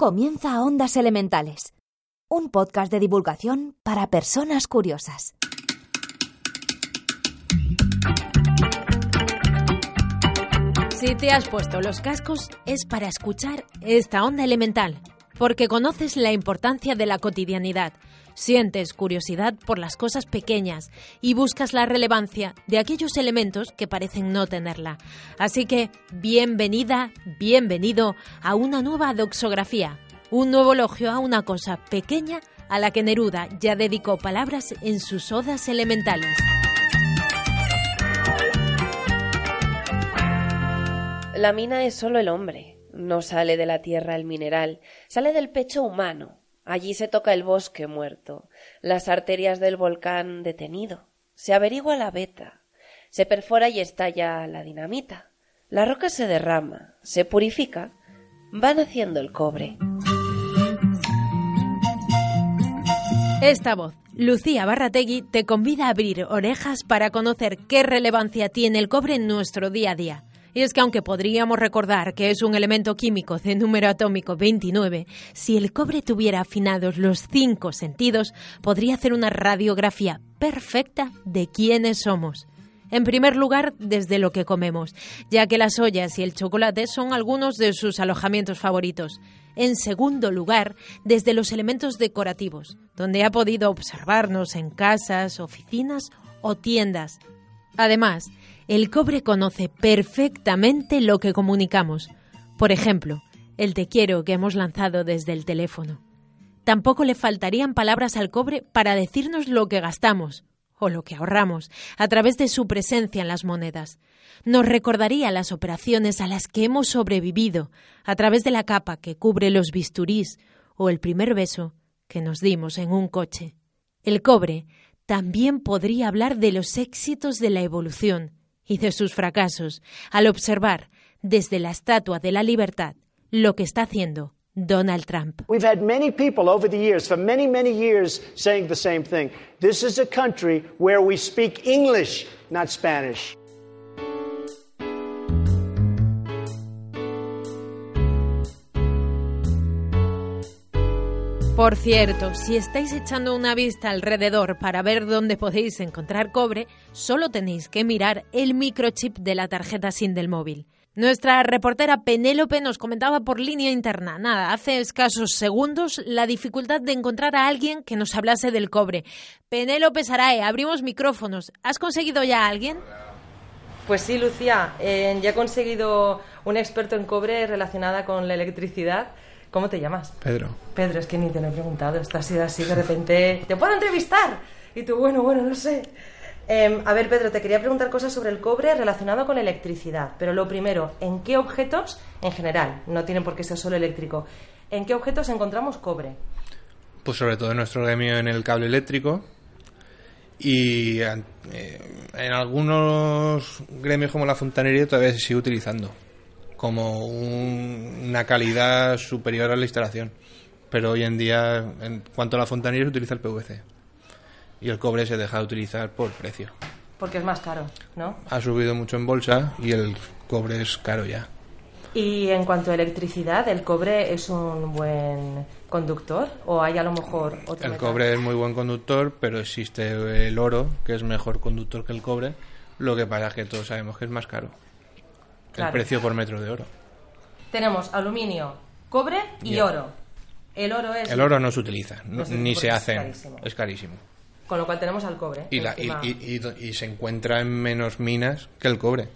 Comienza Ondas Elementales, un podcast de divulgación para personas curiosas. Si te has puesto los cascos es para escuchar esta onda elemental, porque conoces la importancia de la cotidianidad, sientes curiosidad por las cosas pequeñas y buscas la relevancia de aquellos elementos que parecen no tenerla. Así que, bienvenida, bienvenido a una nueva doxografía, un nuevo elogio a una cosa pequeña a la que Neruda ya dedicó palabras en sus odas elementales. La mina es solo el hombre. No sale de la tierra el mineral, sale del pecho humano. Allí se toca el bosque muerto, las arterias del volcán detenido. Se averigua la beta, se perfora y estalla la dinamita. La roca se derrama, se purifica, va naciendo el cobre. Esta voz, Lucía Barrategui, te convida a abrir orejas para conocer qué relevancia tiene el cobre en nuestro día a día. Y es que aunque podríamos recordar que es un elemento químico de número atómico 29, si el cobre tuviera afinados los cinco sentidos, podría hacer una radiografía perfecta de quiénes somos. En primer lugar, desde lo que comemos, ya que las ollas y el chocolate son algunos de sus alojamientos favoritos. En segundo lugar, desde los elementos decorativos, donde ha podido observarnos en casas, oficinas o tiendas. Además, el cobre conoce perfectamente lo que comunicamos. Por ejemplo, el te quiero que hemos lanzado desde el teléfono. Tampoco le faltarían palabras al cobre para decirnos lo que gastamos o lo que ahorramos a través de su presencia en las monedas. Nos recordaría las operaciones a las que hemos sobrevivido a través de la capa que cubre los bisturís o el primer beso que nos dimos en un coche. El cobre también podría hablar de los éxitos de la evolución y de sus fracasos al observar desde la Estatua de la Libertad lo que está haciendo Donald Trump. We've had many people over the years, for many, many years, saying the same thing. This is a country where we speak English, not Spanish. Por cierto, si estáis echando una vista alrededor para ver dónde podéis encontrar cobre, solo tenéis que mirar el microchip de la tarjeta SIM del móvil. Nuestra reportera Penélope nos comentaba por línea interna, nada, hace escasos segundos, la dificultad de encontrar a alguien que nos hablase del cobre. Penélope Sarae, abrimos micrófonos. ¿Has conseguido ya a alguien? Pues sí, Lucía, eh, ya he conseguido un experto en cobre relacionada con la electricidad. ¿Cómo te llamas? Pedro. Pedro, es que ni te lo he preguntado. Esto ha sido así de repente. ¿Te puedo entrevistar? Y tú, bueno, bueno, no sé. Em, a ver, Pedro, te quería preguntar cosas sobre el cobre relacionado con la electricidad. Pero lo primero, ¿en qué objetos, en general, no tienen por qué ser solo eléctrico, ¿en qué objetos encontramos cobre? Pues sobre todo en nuestro gremio en el cable eléctrico y eh, en algunos gremios como la fontanería todavía se sigue utilizando como una calidad superior a la instalación. Pero hoy en día, en cuanto a la fontanería, se utiliza el PVC. Y el cobre se deja de utilizar por precio. Porque es más caro, ¿no? Ha subido mucho en bolsa y el cobre es caro ya. Y en cuanto a electricidad, ¿el cobre es un buen conductor o hay a lo mejor otro El metal? cobre es muy buen conductor, pero existe el oro, que es mejor conductor que el cobre. Lo que pasa es que todos sabemos que es más caro. El precio por metro de oro. Tenemos aluminio, cobre y oro. El oro es... El oro no se utiliza, no- No se- ni se es hace. carísimo. Es carísimo. Con lo cual tenemos al cobre. Y, la- y- encima. y- y- y se encuentra en menos minas que el cobre.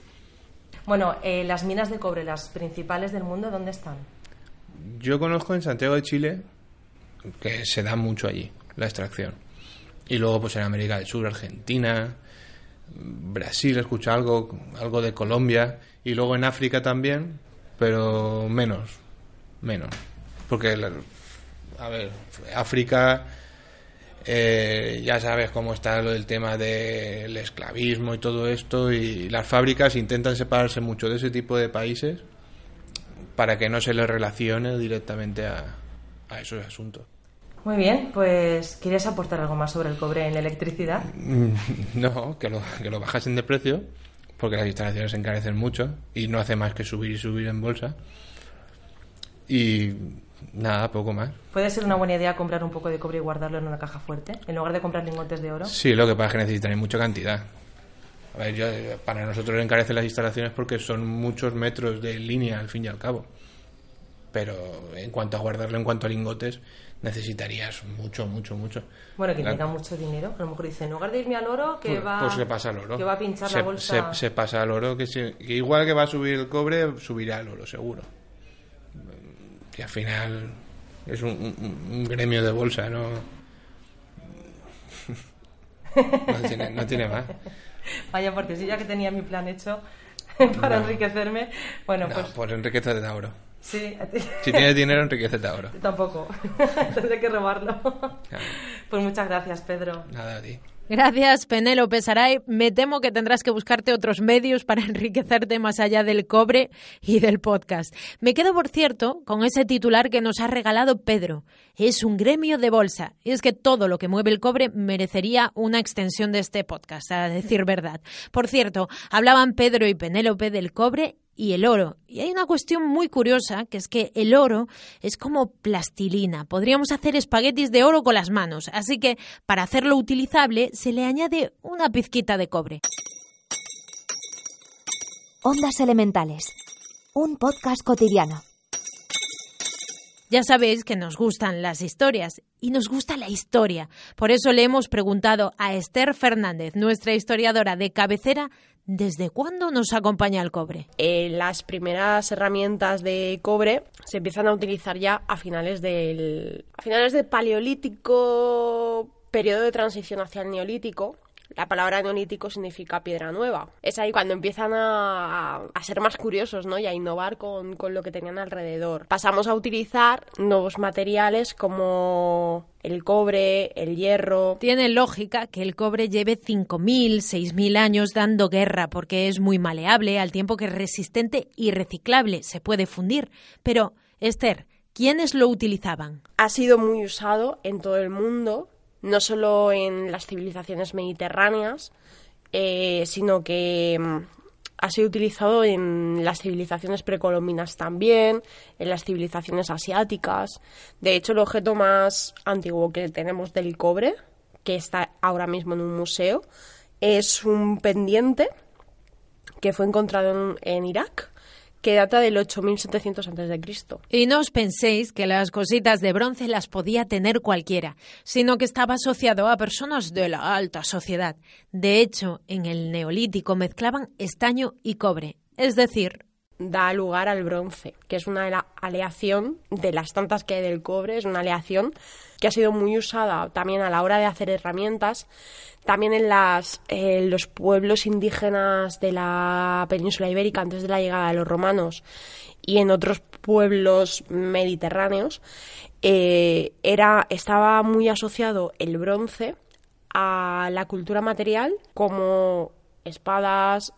Bueno, eh, las minas de cobre, las principales del mundo, ¿dónde están? Yo conozco en Santiago de Chile que se da mucho allí la extracción. Y luego pues en América del Sur, Argentina, Brasil, escucho algo, algo de Colombia. Y luego en África también, pero menos, menos. Porque, a ver, África, eh, ya sabes cómo está lo del tema del esclavismo y todo esto, y las fábricas intentan separarse mucho de ese tipo de países para que no se les relacione directamente a, a esos asuntos. Muy bien, pues ¿quieres aportar algo más sobre el cobre en la electricidad? No, que lo, que lo bajasen de precio, porque las instalaciones se encarecen mucho y no hace más que subir y subir en bolsa. Y nada, poco más. ¿Puede ser una buena idea comprar un poco de cobre y guardarlo en una caja fuerte, en lugar de comprar lingotes de oro? Sí, lo que pasa es que necesitan mucha cantidad. A ver, yo, para nosotros encarecen las instalaciones porque son muchos metros de línea, al fin y al cabo. Pero en cuanto a guardarlo en cuanto a lingotes, necesitarías mucho, mucho, mucho. Bueno, que tenga mucho dinero. A lo mejor dice, en lugar de irme al oro, que pues, va... Pues se pasa al oro. Que va a pinchar se, la bolsa... Se, se pasa al oro, que, se- que igual que va a subir el cobre, subirá el oro, seguro. Que al final es un, un- un gremio de bolsa, no... No tiene, no tiene más. Vaya, porque si ya que tenía mi plan hecho para No. enriquecerme, bueno, No, pues pues enriquecete a oro. Sí, a ti- Si tienes dinero, enriquecete a oro. tampoco. Tendré que robarlo. Claro. Pues muchas gracias, Pedro. Nada a ti. Gracias, Penélope Saray. Me temo que tendrás que buscarte otros medios para enriquecerte más allá del cobre y del podcast. Me quedo, por cierto, con ese titular que nos ha regalado Pedro. Es un gremio de bolsa. Y es que todo lo que mueve el cobre merecería una extensión de este podcast, a decir verdad. Por cierto, hablaban Pedro y Penélope del cobre y el oro. Y hay una cuestión muy curiosa, que es que el oro es como plastilina. Podríamos hacer espaguetis de oro con las manos. Así que, para hacerlo utilizable, se le añade una pizquita de cobre. Ondas Elementales. Un podcast cotidiano. Ya sabéis que nos gustan las historias y nos gusta la historia. Por eso le hemos preguntado a Esther Fernández, nuestra historiadora de cabecera, ¿desde cuándo nos acompaña el cobre? Eh, las primeras herramientas de cobre se empiezan a utilizar ya a finales del a finales del paleolítico, periodo de transición hacia el neolítico. La palabra neolítico significa piedra nueva. Es ahí cuando empiezan a, a ser más curiosos ¿no? y a innovar con, con lo que tenían alrededor. Pasamos a utilizar nuevos materiales como el cobre, el hierro, Tiene lógica que el cobre lleve 5.000, 6.000 años dando guerra porque es muy maleable al tiempo que es resistente y reciclable, se puede fundir. Pero, Esther, ¿quiénes lo utilizaban? ha sido muy usado en todo el mundo, no solo en las civilizaciones mediterráneas, eh, sino que mm, ha sido utilizado en las civilizaciones precolombinas también, en las civilizaciones asiáticas. De hecho, el objeto más antiguo que tenemos del cobre, que está ahora mismo en un museo, es un pendiente que fue encontrado en, en Irak, que data del 8700 a.C. Y no os penséis que las cositas de bronce las podía tener cualquiera, sino que estaba asociado a personas de la alta sociedad. De hecho, en el neolítico mezclaban estaño y cobre, es decir, da lugar al bronce, que es una aleación de las tantas que hay del cobre, es una aleación que ha sido muy usada también a la hora de hacer herramientas, también en las, eh, los pueblos indígenas de la península ibérica antes de la llegada de los romanos y en otros pueblos mediterráneos, eh, era, estaba muy asociado el bronce a la cultura material como espadas,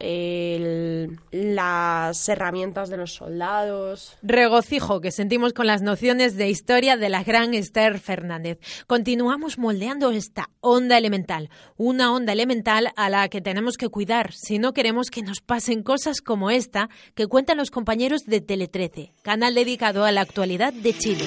las herramientas de los soldados. regocijo que sentimos con las nociones de historia de la gran Esther Fernández. Continuamos moldeando esta onda elemental, una onda elemental a la que tenemos que cuidar si no queremos que nos pasen cosas como esta que cuentan los compañeros de Tele13, canal dedicado a la actualidad de Chile.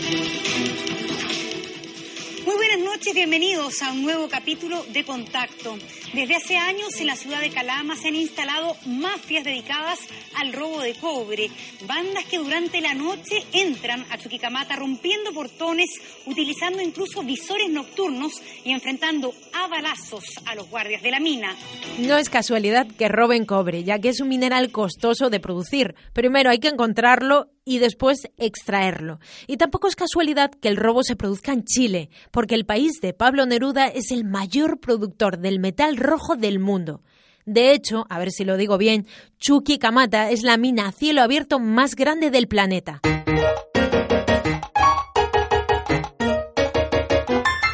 Noches, bienvenidos a un nuevo capítulo de Contacto. Desde hace años en la ciudad de Calama se han instalado mafias dedicadas al robo de cobre, bandas que durante la noche entran a Chuquicamata rompiendo portones, utilizando incluso visores nocturnos y enfrentando a balazos a los guardias de la mina. No es casualidad que roben cobre, ya que es un mineral costoso de producir. Primero hay que encontrarlo y después extraerlo. Y tampoco es casualidad que el robo se produzca en Chile, porque el país de Pablo Neruda es el mayor productor del metal rojo del mundo. De hecho, a ver si lo digo bien, Chucky Kamata es la mina a cielo abierto más grande del planeta.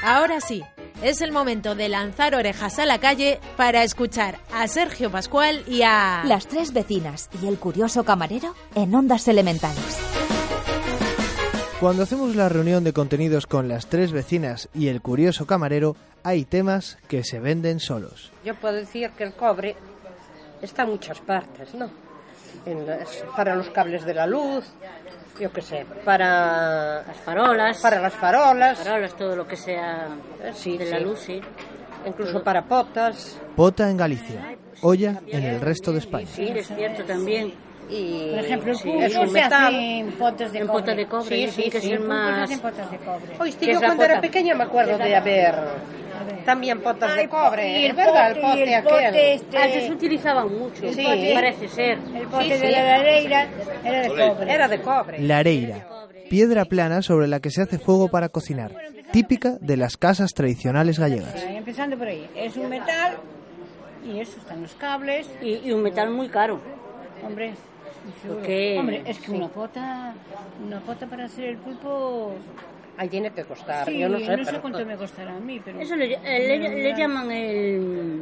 Ahora sí, es el momento de lanzar orejas a la calle para escuchar a Sergio Pascual y a... Las tres vecinas y el curioso camarero en ondas elementales. Cuando hacemos la reunión de contenidos con las tres vecinas y el curioso camarero, hay temas que se venden solos. Yo puedo decir que el cobre está en muchas partes, ¿no? En las- para los cables de la luz, yo qué sé, para Las farolas. para las farolas, Farolas, todo lo que sea eh, sí, de la sí. luz, sí. incluso para potas Pota en Galicia, olla en el resto de España. Sí, es cierto también. y Por ejemplo, el Sí, es un se metal. en potes de En de cobre, Sí, sí, que sí. más... hacen potes de cobre. ¿Qué yo cuando era pequeña me acuerdo de haber también potas de cobre, y el es verdad, el pote- y pote el pote aquel. este- Antes se utilizaban mucho, Sí. parece ser. El pote Sí, de sí. la lareira era de cobre. Era de cobre. La areira, piedra plana sobre la que se hace fuego para cocinar, típica de las casas tradicionales gallegas. Empezando por ahí. Es un metal y eso están los cables. Y, y un metal muy caro. Hombre. Porque- Hombre, es que sí. una pota, una pota para hacer el pulpo. Ahí tiene que costar, Sí, yo no sé, pero cuánto me costará a mí, pero. Eso le, eh, le- le llaman el...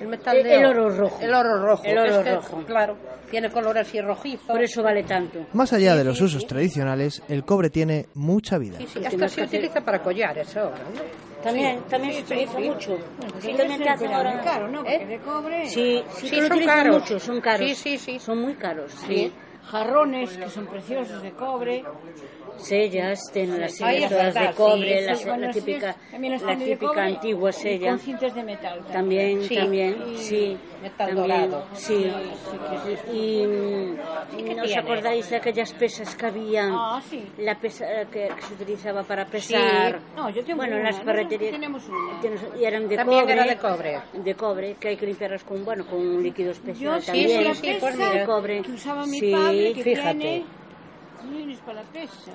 el metal el- de el oro rojo. El oro rojo. El oro es que, rojo. Claro, tiene color así rojizo. Por eso vale tanto. Más allá de los usos tradicionales, el cobre tiene mucha vida. Sí, sí, hasta se utiliza para collares ahora, ¿no? También, también se utiliza mucho. Sí, también te hacen ahora... caro, ¿no? Porque ¿Eh? de cobre. Sí, sí, son caros. mucho, son caros. Sí, sí, sí. Son muy caros, sí. Jarrones que son preciosos de cobre. Sellas, tienen las es todas de cobre, sí, la, típica, las la típica cobre antigua sella. Con cintas de metal. También, Sí. también, sí. metal también, dorado. Sí. Y mm, ¿qué ¿no os acordáis de aquellas pesas que habían? Ah, sí. La pesa que, que se utilizaba para pesar. No, yo tengo bueno, en una, las ferreterías. Tenemos una. Y eran de También cobre. era de cobre. De cobre, que hay que limpiarlas con, bueno, con un líquido especial también. sí, de cobre. que usaba mi Sí, padre, que fíjate. tiene... Miren, para la pesa.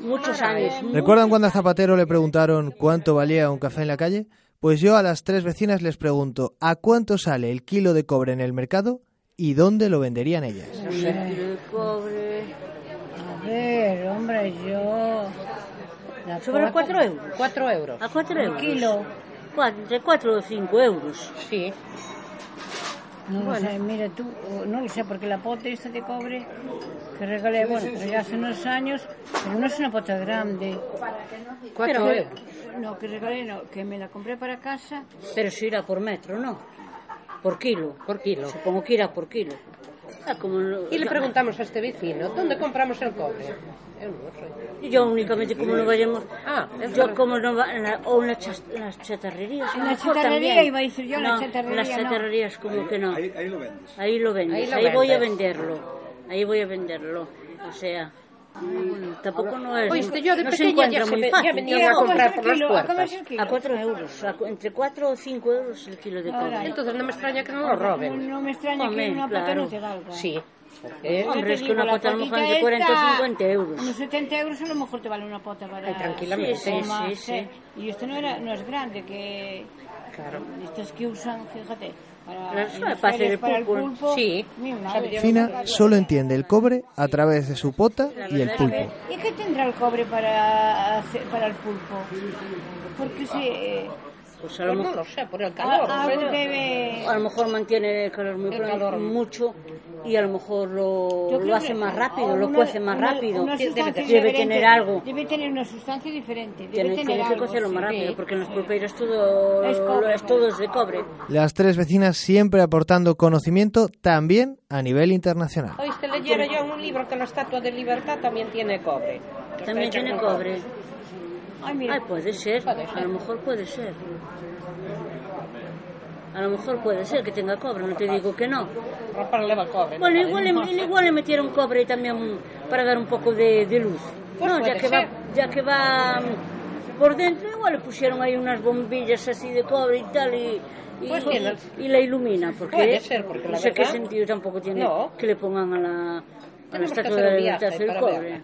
Muchos Ahora, años. ¿Recuerdan cuando a Zapatero le preguntaron cuánto valía un café en la calle? Pues yo a las tres vecinas les pregunto ¿a cuánto sale el kilo de cobre en el mercado y dónde lo venderían ellas? Un kilo de cobre. A ver, hombre, yo... La Sobre pota- cuatro euros. Cuatro euros. A 4 El euros. kilo. Cuatro, entre 4 o 5 euros. Sí. No bueno. lo sé, eh, mira tú, non lo sé, porque la pota esta de cobre que regalé, bueno, regalé hace unos años, pero non es unha pota grande. Cuatro euros. No, que regalé, no, que me la compré para casa. Pero si irá por metro, non? Por kilo. Por kilo. Supongo que irá por kilo. Ah, como... Y le preguntamos a este vecino, ¿dónde compramos el cobre? Eu non sei. Yo únicamente como non vayamos... Ah, yo como non va... Na, ou nas, chas, nas chatarrerías. En na chatarrería iba a dicir yo, no, na chatarrería Nas chatarrerías no. como ahí, que non. Aí, lo vendes. Aí lo vendes, aí, ahí voy a venderlo. Aí voy a venderlo. O sea, mm, Bueno, tampouco non é... Pois que yo de no pequena ya, se, ya venía no, a comprar por las puertas. A 4 euros, a, entre 4 ou 5 euros el kilo de cobre. Entonces non me extraña que non lo roben. Non me extraña Home, que unha claro. pata non te valga. Sí. Porque Yo Hombre, te es que una pota a lo mejor es de 40 o esta, 50 euros. Unos 70 euros a lo mejor te vale una pota para... Ay, tranquilamente. Sí, sí, Toma, sí. Y esto no, era, no es grande, que... Claro. Estos que usan, fíjate, para, para las hacer el para el pulpo. pulpo. Sí. Fina solo entiende el cobre a través de su pota y el pulpo. ¿Y qué tendrá el cobre para, hacer, para el pulpo? Porque si... Pues a lo Pues no mejor... lo sé, por el calor. pero- debe... A lo mejor mantiene el calor muy El pronto, calor. mucho y a lo mejor lo, lo hace más rápido, o lo una- cuece más una- rápido. una Debe, tener algo. Debe tener una sustancia diferente. Debe Tiene, tener tiene que cocerlo más sí. rápido porque en los pulpeiros todo Es cobre. es todo es de cobre. Las tres vecinas siempre aportando conocimiento también a nivel internacional. Oíste, leyera yo en un libro que la Estatua de Libertad también tiene cobre. También tiene con cobre. Ay, puede ser, Puede ser. a lo mejor puede ser. A lo mejor puede ser que tenga cobre, no te digo que no. Cobre. Bueno, ¿no? igual, le- igual le metieron cobre también para dar un poco de, de luz. Pues no, ya que, va, ya que va por dentro, igual le pusieron ahí unas bombillas así de cobre y tal y, y, Pues y- tiene- y la ilumina. Porque Puede ser, porque no sé qué sentido tampoco tiene No. que le pongan a la, a la estatua de la libertad el cobre. verla.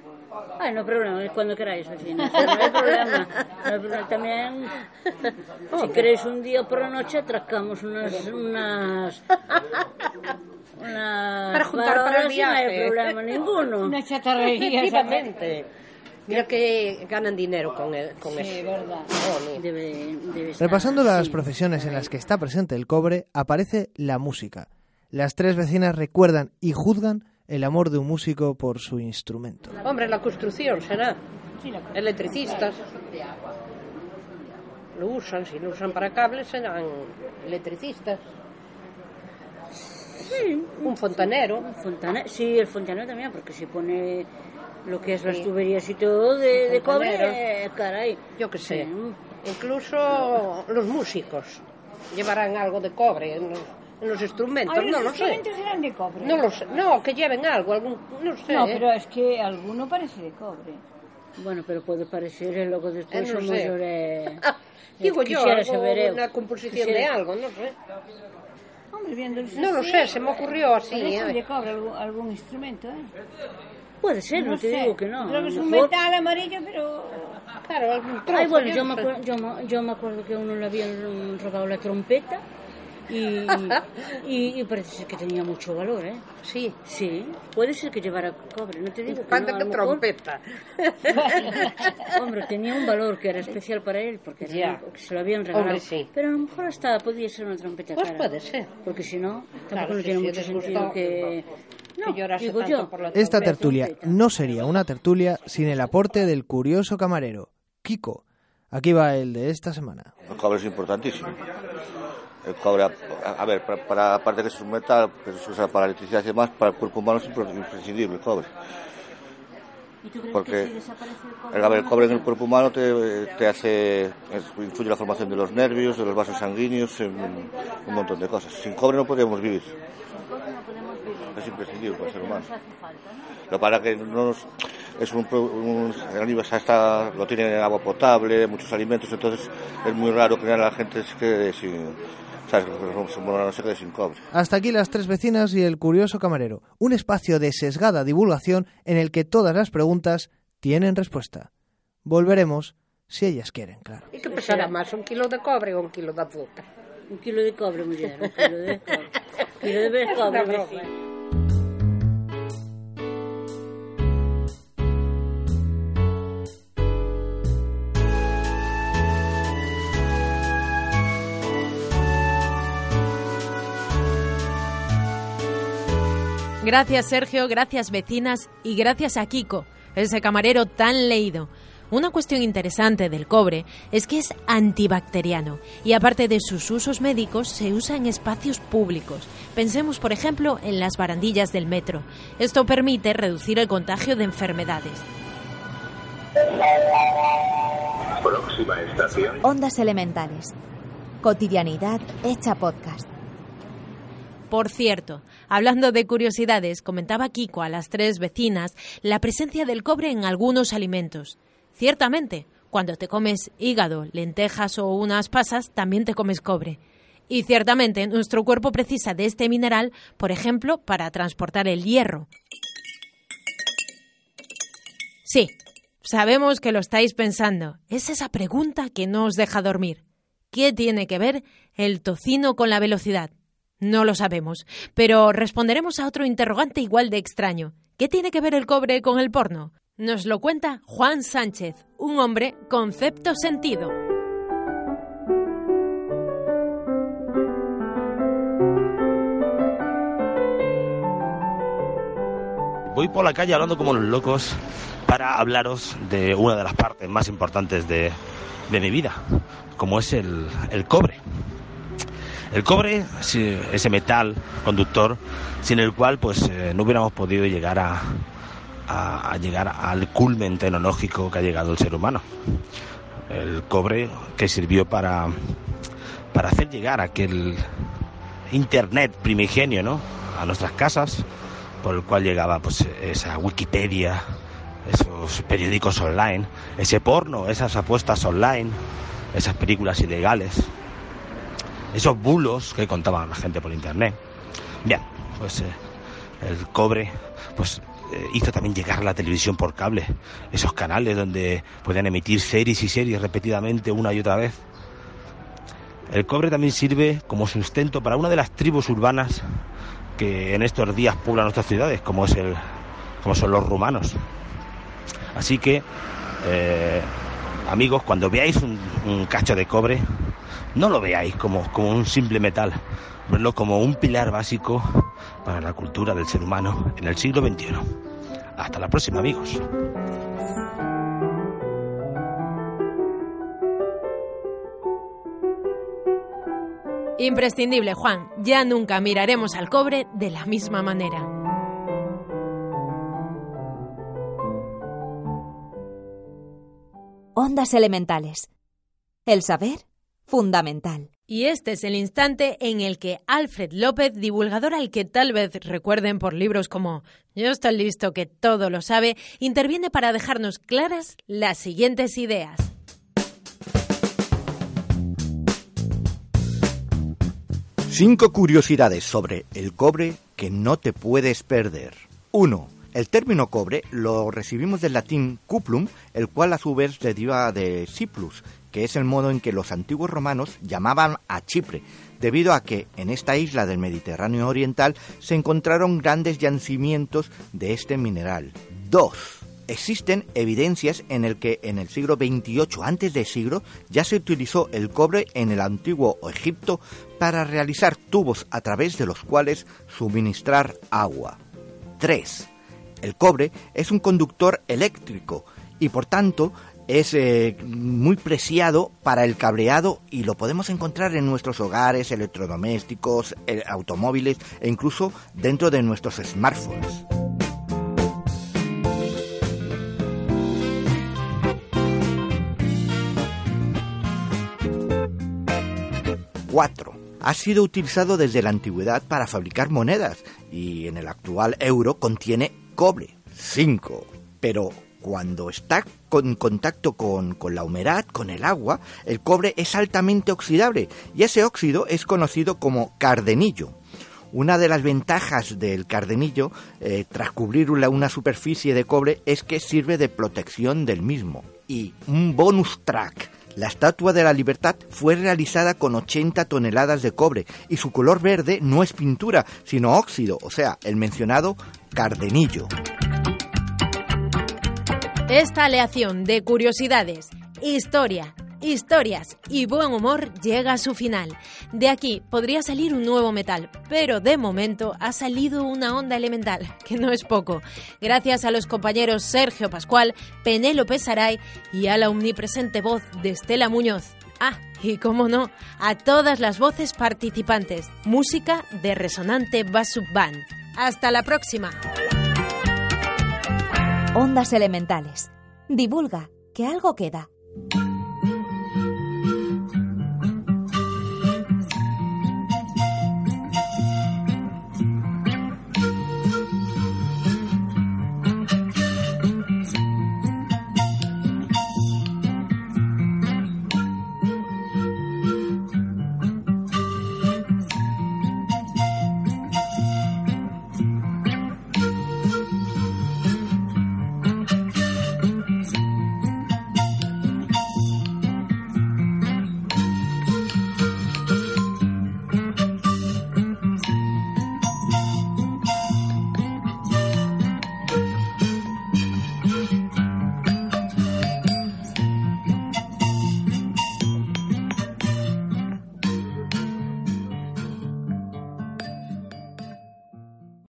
Ay, no hay problema, es cuando queráis, vecina. No hay problema. No hay problema. También, si queréis un día por la noche, atracamos unas... unas unas Para juntar para el y No hay viaje. problema ninguno. una chatarrería. ¿sabes? Efectivamente. Mira que ganan dinero con, el, con Sí, eso. verdad. Jolín. Debe, debe estar. Repasando las sí. profesiones en las que está presente el cobre, aparece la música. Las tres vecinas recuerdan y juzgan el amor de un músico por su instrumento. Hombre, la construcción será. Electricistas. Lo usan, si lo usan para cables serán electricistas. Sí, Un fontanero. un fontane- sí, el fontanero también, porque se pone lo que es las tuberías y todo de, de cobre, eh, caray. Yo qué sé. Sí. Incluso los músicos llevarán algo de cobre en los, en los instrumentos. Ay, no los lo sé. instrumentos serán de cobre. No lo sé. No, que lleven algo, algún, no sé. No, ¿eh? pero es que alguno parece de cobre. Bueno, pero puede parecer, eh, luego después Eh, no somos... sé. eh, Digo yo, quisiera algo, saber, una composición de algo, no sé. Hombre, No lo sé, se me ocurrió así. parece ¿eh? de cobre algún, algún instrumento, ¿eh? Puede ser, no, te sé. digo que no. Creo que es un mejor- metal amarillo, pero... Claro, algún trozo. Ay, bueno, yo me, sé. acuer- yo, me- yo me acuerdo que a uno le habían robado la trompeta y, y, y parece ser que tenía mucho valor, ¿eh? Sí. Sí, puede ser que llevara cobre, no te digo que Cuánta no, a que mejor- trompeta. Hombre, tenía un valor que era especial para él porque era- porque se lo habían regalado. Hombre, sí. Pero a lo mejor hasta podía ser una trompeta Pues cara. puede ser. Porque si no, tampoco Claro, no tiene sí, mucho sentido que... No, que digo tanto yo. por la Esta tertulia no sería una tertulia sin el aporte del curioso camarero, Kiko. Aquí va el de esta semana. El cobre es importantísimo. El cobre, a, ver, para, para- aparte que es un metal, usa para electricidad y demás, para el cuerpo humano es impre- imprescindible el cobre. ¿Y tú crees Porque que si desaparece el cobre? a ver, el cobre en el cuerpo humano te, te hace, influye la formación de los nervios, de los vasos sanguíneos, en un, un montón de cosas. Sin cobre no podríamos vivir. Sin cobre no podemos vivir. Es imprescindible para el ser humano. Lo para que no nos, es un, un está, lo tiene en agua potable, muchos alimentos, entonces es muy raro que la gente se quede sin, Hasta aquí las tres vecinas y el curioso camarero, un espacio de sesgada divulgación en el que todas las preguntas tienen respuesta. Volveremos si ellas quieren, claro. ¿Y qué pesará más, un kilo de cobre o un kilo de azúcar? Un kilo de cobre, mujer, un kilo de cobre. Un kilo de cobre, Gracias Sergio, gracias vecinas y gracias a Kiko, ese camarero tan leído. Una cuestión interesante del cobre es que es antibacteriano y aparte de sus usos médicos se usa en espacios públicos. Pensemos por ejemplo en las barandillas del metro. Esto permite reducir el contagio de enfermedades. Próxima estación. Ondas elementales. Cotidianidad hecha podcast. Por cierto, hablando de curiosidades, comentaba Kiko a las tres vecinas la presencia del cobre en algunos alimentos. Ciertamente, cuando te comes hígado, lentejas o unas pasas, también te comes cobre. Y ciertamente, nuestro cuerpo precisa de este mineral, por ejemplo, para transportar el hierro. Sí, sabemos que lo estáis pensando. Es esa pregunta que no os deja dormir. ¿Qué tiene que ver el tocino con la velocidad? No lo sabemos, pero responderemos a otro interrogante igual de extraño. ¿Qué tiene que ver el cobre con el porno? Nos lo cuenta Juan Sánchez, un hombre concepto sentido. Voy por la calle hablando como los locos para hablaros de una de las partes más importantes de, de mi vida, como es el, el cobre. El cobre, ese metal conductor, sin el cual pues eh, no hubiéramos podido llegar a- a llegar al culmen tecnológico que ha llegado el ser humano. El cobre que sirvió para, para hacer llegar aquel internet primigenio, ¿no? A nuestras casas, por el cual llegaba pues esa Wikipedia, esos periódicos online, ese porno, esas apuestas online, esas películas ilegales, esos bulos que contaban la gente por internet. Bien, pues eh, el cobre pues eh, hizo también llegar la televisión por cable, esos canales donde podían emitir series y series repetidamente una y otra vez. El cobre también sirve como sustento para una de las tribus urbanas que en estos días poblan nuestras ciudades, como es el como son los rumanos. Así que eh, amigos, cuando veáis un, cacho de cobre, no lo veáis como, como un simple metal, verlo como un pilar básico para la cultura del ser humano en el siglo XXI. Hasta la próxima, amigos. Imprescindible, Juan. Ya nunca miraremos al cobre de la misma manera. Ondas elementales. El saber, fundamental. Y este es el instante en el que Alfred López, divulgador al que tal vez recuerden por libros como Yo estoy listo que todo lo sabe, interviene para dejarnos claras las siguientes ideas. Cinco curiosidades sobre el cobre que no te puedes perder. 1. El término cobre lo recibimos del latín cuplum, el cual a su vez deriva de Ciplus, que es el modo en que los antiguos romanos llamaban a Chipre, debido a que en esta isla del Mediterráneo oriental se encontraron grandes yacimientos de este mineral. 2. Existen evidencias en el que en el siglo XXVIII antes de siglo ya se utilizó el cobre en el antiguo Egipto para realizar tubos a través de los cuales suministrar agua. 3. El cobre es un conductor eléctrico y por tanto es eh, muy preciado para el cableado y lo podemos encontrar en nuestros hogares, electrodomésticos, eh, automóviles e incluso dentro de nuestros smartphones. 4. Ha sido utilizado desde la antigüedad para fabricar monedas y en el actual euro contiene cobre. 5. Pero cuando está en contacto con, con, la humedad, con el agua, el cobre es altamente oxidable y ese óxido es conocido como cardenillo. Una de las ventajas del cardenillo, eh, tras cubrir una superficie de cobre, es que sirve de protección del mismo. Y un bonus track la Estatua de la Libertad fue realizada con 80 toneladas de cobre y su color verde no es pintura, sino óxido, o sea, el mencionado cardenillo. Esta aleación de curiosidades, historia, historias y buen humor llega a su final. De aquí podría salir un nuevo metal, pero de momento ha salido una onda elemental, que no es poco, gracias a los compañeros Sergio Pascual, Penélope Saray y a la omnipresente voz de Estela Muñoz. Ah, y cómo no, a todas las voces participantes. Música de Resonante Basub Band. Hasta la próxima. Ondas elementales. Divulga, que algo queda.